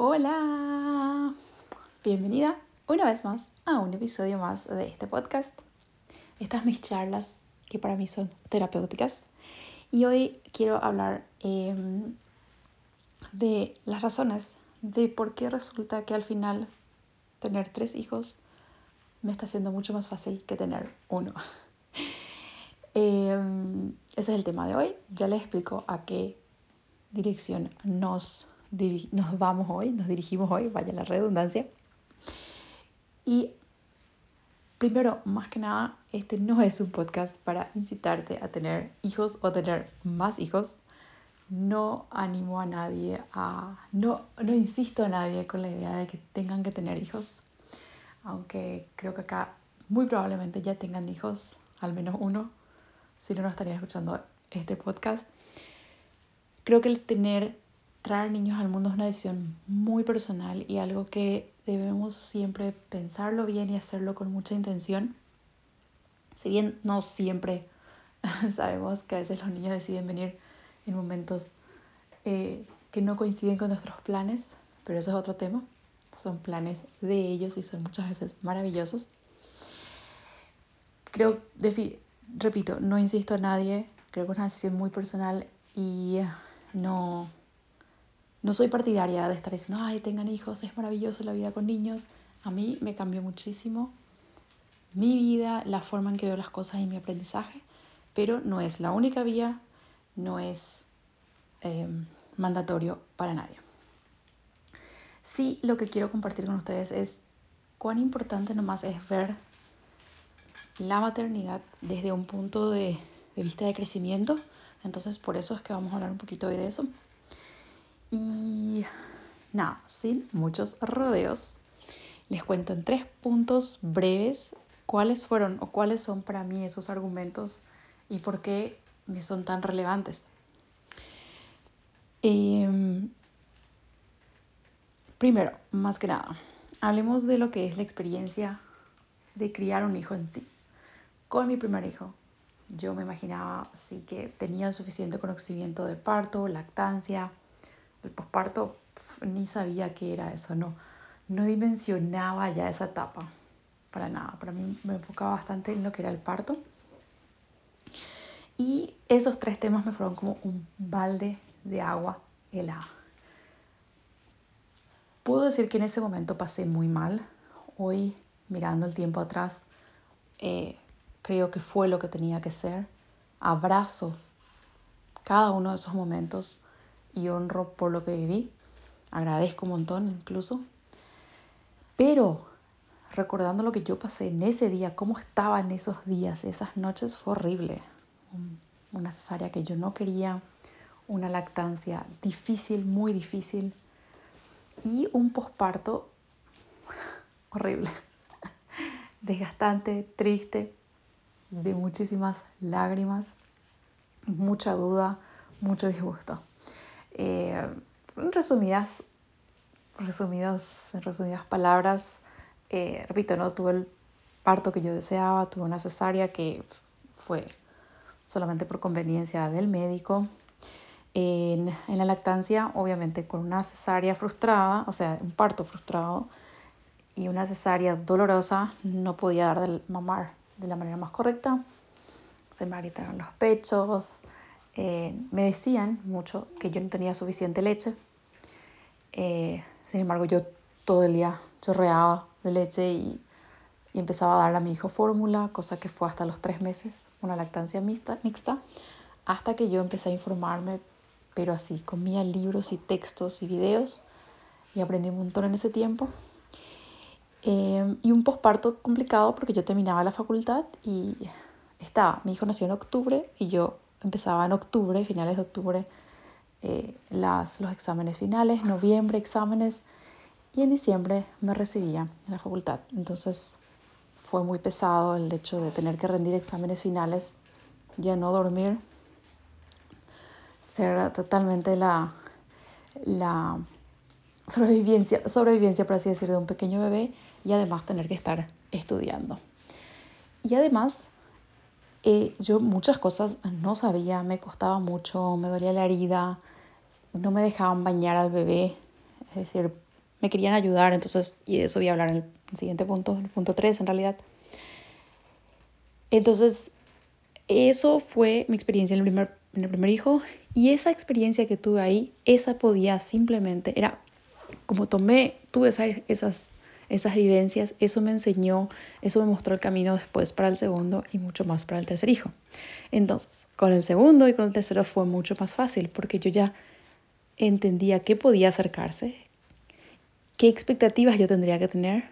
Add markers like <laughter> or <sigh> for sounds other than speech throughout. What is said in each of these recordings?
Hola, bienvenida una vez más a un episodio más de este podcast. Estas mis charlas que para mí son terapéuticas. Y hoy quiero hablar em, de las razones de por qué resulta que al final tener tres hijos me está haciendo mucho más fácil que tener uno. <laughs> Em, ese es el tema de hoy. Ya les explico a qué dirección nos nos vamos hoy, nos dirigimos hoy, vaya la redundancia. Y primero, más que nada, este no es un podcast para incitarte a tener hijos o tener más hijos. No animo a nadie a, no, no insisto a nadie con la idea de que tengan que tener hijos, aunque creo que acá muy probablemente ya tengan hijos, al menos uno, si no, no estarían escuchando este podcast. Creo que el tener traer niños al mundo es una decisión muy personal y algo que debemos siempre pensarlo bien y hacerlo con mucha intención. Si bien no siempre <laughs> sabemos que a veces los niños deciden venir en momentos eh, que no coinciden con nuestros planes, pero eso es otro tema. Son planes de ellos y son muchas veces maravillosos. Creo, repito, no insisto a nadie, creo que es una decisión muy personal y no, no soy partidaria de estar diciendo, ay, tengan hijos, es maravilloso la vida con niños. A mí me cambió muchísimo mi vida, la forma en que veo las cosas y mi aprendizaje, pero no es la única vía, no es em, mandatorio para nadie. Sí, lo que quiero compartir con ustedes es cuán importante nomás es ver la maternidad desde un punto de, de vista de crecimiento. Entonces, por eso es que vamos a hablar un poquito hoy de eso. Y nada, sin muchos rodeos, les cuento en tres puntos breves cuáles fueron o cuáles son para mí esos argumentos y por qué me son tan relevantes. Em, primero, más que nada, hablemos de lo que es la experiencia de criar un hijo en sí. Con mi primer hijo, yo me imaginaba sí que tenía suficiente conocimiento de parto, lactancia, el posparto ni sabía qué era eso, no, no dimensionaba ya esa etapa, para nada. Para mí me enfocaba bastante en lo que era el parto. Y esos tres temas me fueron como un balde de agua helada. Puedo decir que en ese momento pasé muy mal. Hoy, mirando el tiempo atrás, eh, creo que fue lo que tenía que ser. Abrazo cada uno de esos momentos y honro por lo que viví. Agradezco un montón incluso. Pero recordando lo que yo pasé en ese día, cómo estaba en esos días, esas noches, fue horrible. Una cesárea que yo no quería, una lactancia difícil, muy difícil, y un posparto <laughs> horrible, <laughs> desgastante, triste, de muchísimas lágrimas, mucha duda, mucho disgusto. Eh, en resumidas, resumidas, en resumidas palabras, eh, repito, no tuve el parto que yo deseaba, tuve una cesárea que fue solamente por conveniencia del médico. En, en, la lactancia, obviamente con una cesárea frustrada, o sea, un parto frustrado y una cesárea dolorosa, no podía dar del mamar de la manera más correcta. Se me agrietaron los pechos, eh, me decían mucho que yo no tenía suficiente leche. Eh, sin embargo, yo todo el día chorreaba de leche y, y, empezaba a darle a mi hijo fórmula, cosa que fue hasta los tres meses, una lactancia mixta, mixta, hasta que yo empecé a informarme, pero así, comía libros y textos y videos y aprendí un montón en ese tiempo. Eh, y un posparto complicado porque yo terminaba la facultad y estaba, mi hijo nació en octubre y yo empezaba en octubre, finales de octubre, eh, las, los exámenes finales, noviembre exámenes y en diciembre me recibía en la facultad. Entonces fue muy pesado el hecho de tener que rendir exámenes finales, ya no dormir, ser totalmente la, la sobrevivencia, sobrevivencia, por así decir, de un pequeño bebé y además tener que estar estudiando. Y además eh, yo muchas cosas no sabía, me costaba mucho, me dolía la herida, no me dejaban bañar al bebé, es decir, me querían ayudar, entonces, y de eso voy a hablar en el siguiente punto, el punto 3 en realidad. Entonces, eso fue mi experiencia en el primer, en el primer hijo y esa experiencia que tuve ahí, esa podía simplemente, era como tomé, tuve esas, esas, esas vivencias, eso me enseñó, eso me mostró el camino después para el segundo y mucho más para el tercer hijo. Entonces, con el segundo y con el tercero fue mucho más fácil porque yo ya entendía qué podía acercarse, qué expectativas yo tendría que tener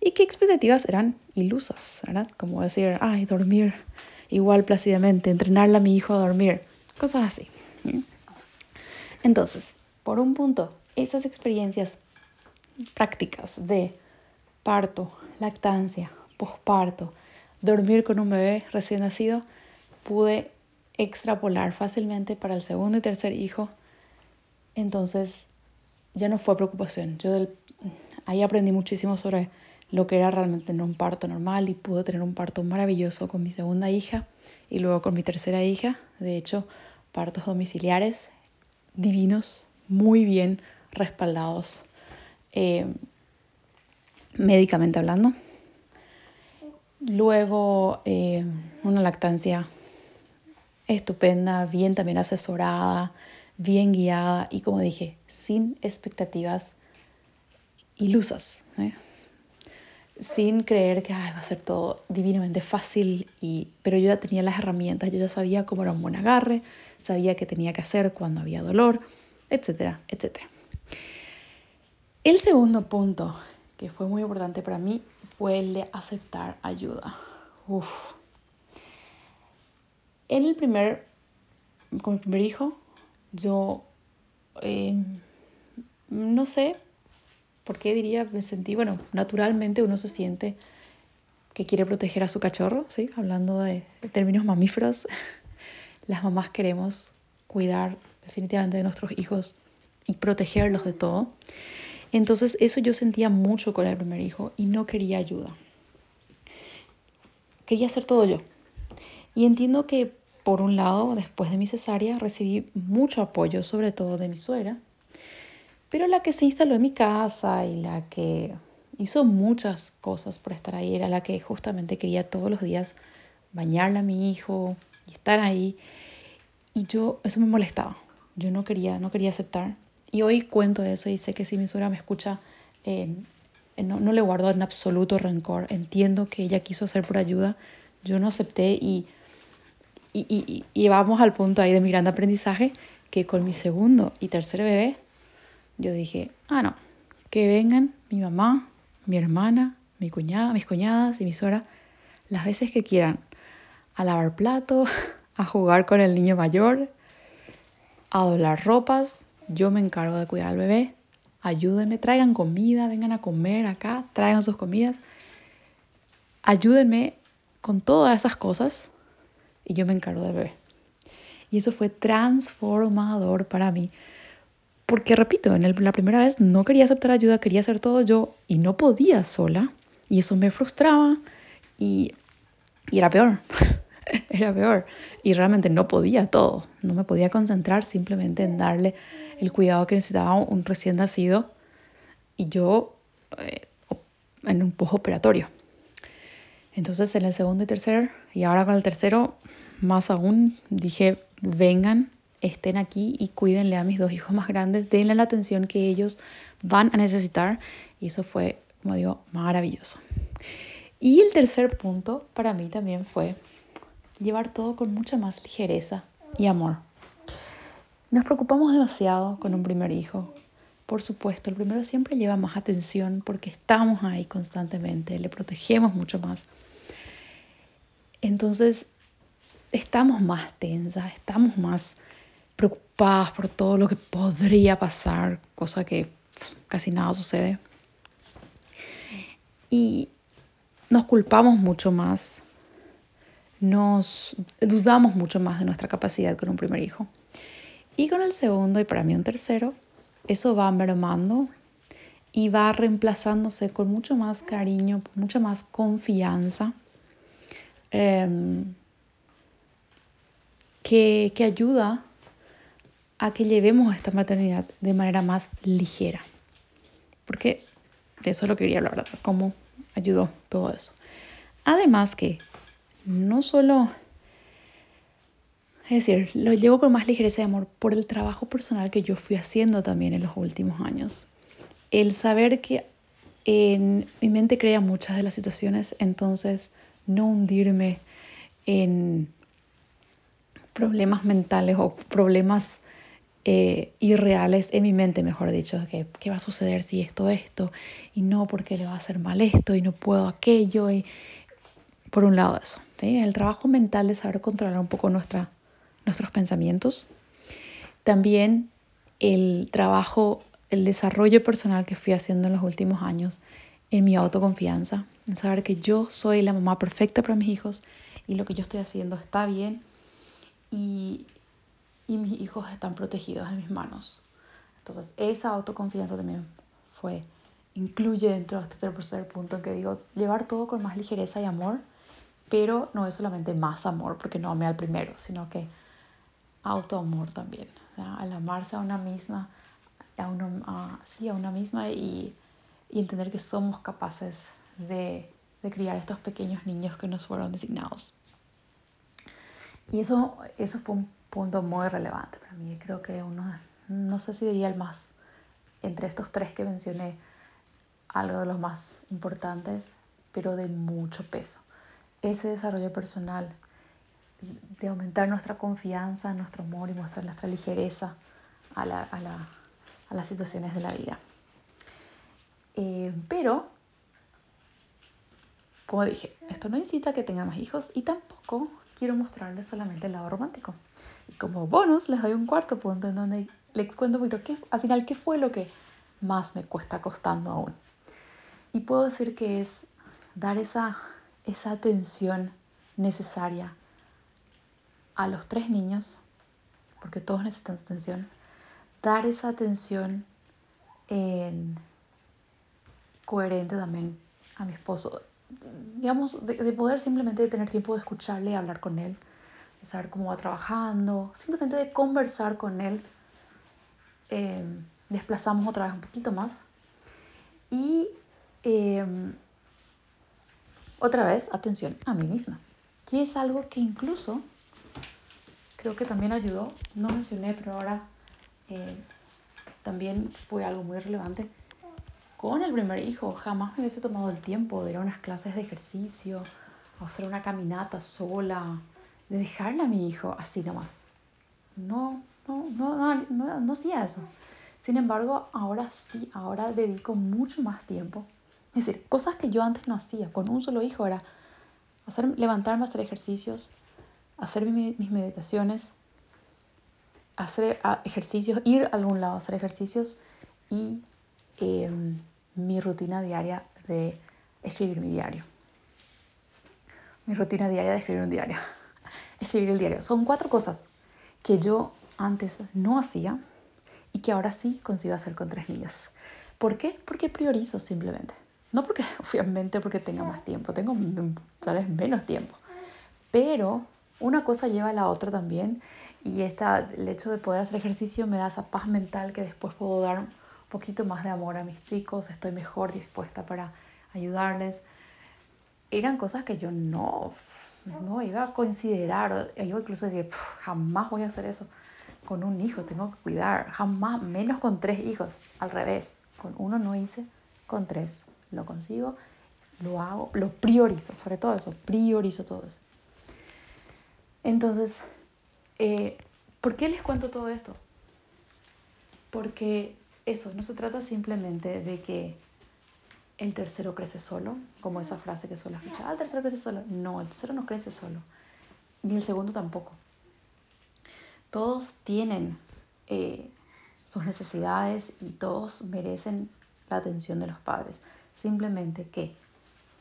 y qué expectativas eran ilusas, ¿verdad? Como decir, ay, dormir igual plácidamente, entrenarle a mi hijo a dormir, cosas así. Entonces, por un punto, esas experiencias prácticas de parto, lactancia, posparto, dormir con un bebé recién nacido, pude extrapolar fácilmente para el segundo y tercer hijo. Entonces, ya no fue preocupación. Yo ahí aprendí muchísimo sobre lo que era realmente tener un parto normal y pude tener un parto maravilloso con mi segunda hija y luego con mi tercera hija. De hecho, partos domiciliares divinos, muy bien respaldados eh, médicamente hablando. Luego, eh, una lactancia estupenda, bien también asesorada, bien guiada y como dije, sin expectativas ilusas. ¿eh? sin creer que va a ser todo divinamente fácil, y, pero yo ya tenía las herramientas, yo ya sabía cómo era un buen agarre, sabía qué tenía que hacer cuando había dolor, etcétera, etcétera. El segundo punto que fue muy importante para mí fue el de aceptar ayuda. Uf. En el primer, con el primer hijo, yo eh, no sé, ¿Por qué diría? Me sentí, bueno, naturalmente uno se siente que quiere proteger a su cachorro, ¿sí? Hablando de, términos mamíferos, <laughs> las mamás queremos cuidar definitivamente de nuestros hijos y protegerlos de todo. Entonces eso yo sentía mucho con el primer hijo y no quería ayuda. Quería hacer todo yo. Y entiendo que por un lado, después de mi cesárea, recibí mucho apoyo, sobre todo de mi suegra, pero la que se instaló en mi casa y la que hizo muchas cosas por estar ahí era la que justamente quería todos los días bañarla a mi hijo y estar ahí. Y yo, eso me molestaba. Yo no quería, no quería aceptar. Y hoy cuento eso y sé que si mi suegra me escucha, eh, no, no, le guardo en absoluto rencor. Entiendo que ella quiso hacer por ayuda. Yo no acepté y, y, y, y vamos al punto ahí de mi gran aprendizaje que con mi segundo y tercer bebé yo dije, ah, no, que vengan mi mamá, mi hermana, mi cuñada, mis cuñadas y mi suegra las veces que quieran a lavar platos, <laughs> a jugar con el niño mayor, a doblar ropas. Yo me encargo de cuidar al bebé. Ayúdenme, traigan comida, vengan a comer acá, traigan sus comidas. Ayúdenme con todas esas cosas y yo me encargo del bebé. Y eso fue transformador para mí porque repito, en la primera vez no quería aceptar ayuda, quería hacer todo yo y no podía sola. Y eso me frustraba y, y era peor. <laughs> era peor. Y realmente no podía todo. No me podía concentrar simplemente en darle el cuidado que necesitaba un recién nacido y yo eh, en un operatorio. Entonces en el segundo y tercer, y ahora con el tercero, más aún, dije, vengan estén aquí y cuídenle a mis dos hijos más grandes, denle la atención que ellos van a necesitar. Y eso fue, como digo, maravilloso. Y el tercer punto para mí también fue llevar todo con mucha más ligereza y amor. Nos preocupamos demasiado con un primer hijo. Por supuesto, el primero siempre lleva más atención porque estamos ahí constantemente, le protegemos mucho más. Entonces, estamos más tensas, estamos más preocupadas por todo lo que podría pasar, cosa que casi nada sucede. Y nos culpamos mucho más, nos dudamos mucho más de nuestra capacidad con un primer hijo. Y con el segundo y para mí un tercero, eso va mermando y va reemplazándose con mucho más cariño, mucha más confianza, em, que, que ayuda a que llevemos esta maternidad de manera más ligera. porque de eso lo quería hablar, cómo ayudó todo eso. Además que no solo, es decir, lo llevo con más ligereza de amor por el trabajo personal que yo fui haciendo también en los últimos años. El saber que en mi mente crea muchas de las situaciones, entonces no hundirme en problemas mentales o problemas eh, irreales en mi mente, mejor dicho, que qué va a suceder si esto, esto, y no porque le va a hacer mal esto, y no puedo aquello, y por un lado eso, ¿sí? el trabajo mental de saber controlar un poco nuestra, nuestros pensamientos, también el trabajo, el desarrollo personal que fui haciendo en los últimos años en mi autoconfianza, en saber que yo soy la mamá perfecta para mis hijos y lo que yo estoy haciendo está bien y, y mis hijos están protegidos en mis manos. Entonces, esa autoconfianza también fue, incluye dentro de este tercer punto que digo, llevar todo con más ligereza y amor, pero no es solamente más amor, porque no amé al primero, sino que autoamor también. Al amarse a una misma, a, uno, a, sí, a una misma y, y entender que somos capaces de, de criar estos pequeños niños que nos fueron designados. Y eso, eso fue un punto muy relevante para mí. Creo que uno, no sé si diría el más, entre estos tres que mencioné, algo de los más importantes, pero de mucho peso. Ese desarrollo personal, de aumentar nuestra confianza, nuestro amor y mostrar nuestra ligereza a, la, a, la, a las situaciones de la vida. Eh, pero, como dije, esto no incita a que tenga más hijos y tampoco quiero mostrarles solamente el lado romántico. Y como bonus les doy un cuarto punto en donde les cuento un poquito qué, al final qué fue lo que más me cuesta costando aún. Y puedo decir que es dar esa, esa atención necesaria a los tres niños, porque todos necesitan su atención, dar esa atención en coherente también a mi esposo. Digamos, de, de poder simplemente tener tiempo de escucharle hablar con él, de saber cómo va trabajando, simplemente de conversar con él. Eh, desplazamos otra vez un poquito más. Y eh, otra vez, atención a mí misma, que es algo que incluso creo que también ayudó, no mencioné, pero ahora eh, también fue algo muy relevante. Con el primer hijo jamás me hubiese tomado el tiempo de ir a unas clases de ejercicio, a hacer una caminata sola, de dejarle a mi hijo así nomás. No, no, no, no, no, no hacía eso. Sin embargo, ahora sí, ahora dedico mucho más tiempo. Es decir, cosas que yo antes no hacía con un solo hijo era hacer, levantarme a hacer ejercicios, hacer mis meditaciones, hacer ejercicios, ir a algún lado hacer ejercicios y em, mi rutina diaria de escribir mi diario. Mi rutina diaria de escribir un diario. <laughs> escribir el diario. Son cuatro cosas que yo antes no hacía y que ahora sí consigo hacer con tres niñas. ¿Por qué? Porque priorizo simplemente. No porque, <laughs> obviamente, porque tenga más tiempo, tengo tal vez menos tiempo. Pero una cosa lleva a la otra también. Y esta, el hecho de poder hacer ejercicio me da esa paz mental que después puedo dar un poquito más de amor a mis chicos, estoy mejor dispuesta para ayudarles. Eran cosas que yo no no iba a considerar, iba incluso a decir, jamás voy a hacer eso con un hijo, tengo que cuidar, jamás, menos con tres hijos, al revés, con uno no hice, con tres lo consigo, lo hago, lo priorizo, sobre todo eso, priorizo todo eso. Entonces, eh, ¿por qué les cuento todo esto? Porque eso, no se trata simplemente de que el tercero crece solo, como esa frase que suelo escuchar, ah, el tercero crece solo. No, el tercero no crece solo, ni el segundo tampoco. Todos tienen eh, sus necesidades y todos merecen la atención de los padres. Simplemente que,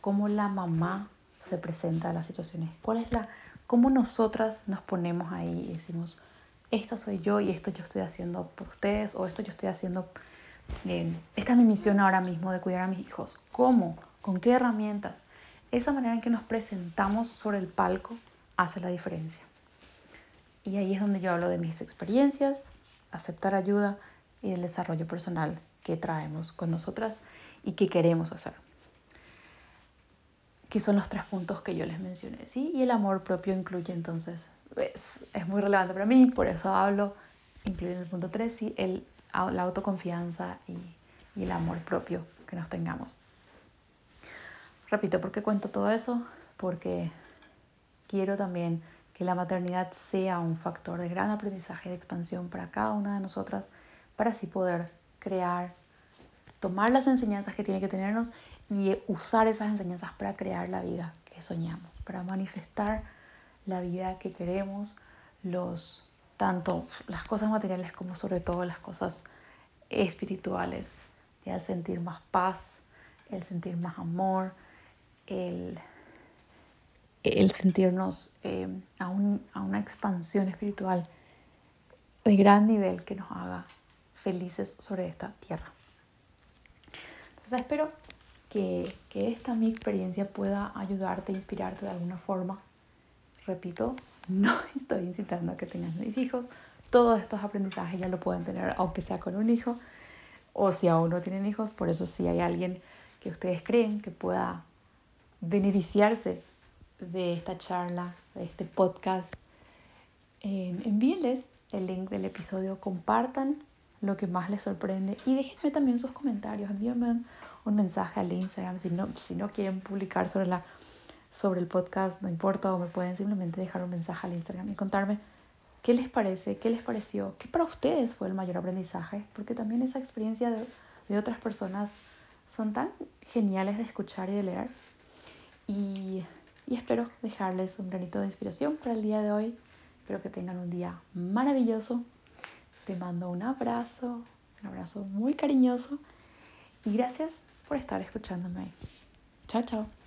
cómo la mamá se presenta a las situaciones, cuál es la, cómo nosotras nos ponemos ahí y decimos, esta soy yo y esto yo estoy haciendo por ustedes o esto yo estoy haciendo esta es mi misión ahora mismo de cuidar a mis hijos. ¿Cómo? ¿Con qué herramientas? Esa manera en que nos presentamos sobre el palco hace la diferencia. Y ahí es donde yo hablo de mis experiencias, aceptar ayuda y el desarrollo personal que traemos con nosotras y que queremos hacer. Que son los tres puntos que yo les mencioné, ¿sí? Y el amor propio incluye entonces, es, es muy relevante para mí, por eso hablo, incluye en el punto 3, ¿sí? El, la autoconfianza y, y el amor propio que nos tengamos. Repito, ¿por qué cuento todo eso? Porque quiero también que la maternidad sea un factor de gran aprendizaje y de expansión para cada una de nosotras, para así poder crear, tomar las enseñanzas que tiene que tenernos y usar esas enseñanzas para crear la vida que soñamos, para manifestar la vida que queremos, los tanto las cosas materiales como sobre todo las cosas espirituales, el sentir más paz, el sentir más amor, el el sentirnos eh, a, una expansión espiritual de gran nivel que nos haga felices sobre esta tierra. Entonces espero que, que esta mi experiencia pueda ayudarte, inspirarte de alguna forma. Repito, no <laughs> estoy incitando a que tengas mis hijos. Todos estos aprendizajes ya lo pueden tener, aunque sea con un hijo, o si aún no tienen hijos. Por eso si hay alguien que ustedes creen que pueda beneficiarse de esta charla, de este podcast, envíenles el link del episodio, compartan lo que más les sorprende y déjenme también sus comentarios, envíenme un mensaje al Instagram si no, si no quieren publicar sobre, la, sobre el podcast, no importa, o me pueden simplemente dejar un mensaje al Instagram y contarme qué les parece, qué les pareció, qué para ustedes fue el mayor aprendizaje, porque también esa experiencia de, de otras personas son tan geniales de escuchar y de leer. Y y espero dejarles un granito de inspiración para el día de hoy. Espero que tengan un día maravilloso. Te mando un abrazo, un abrazo muy cariñoso y gracias por estar escuchándome. Chao, chao.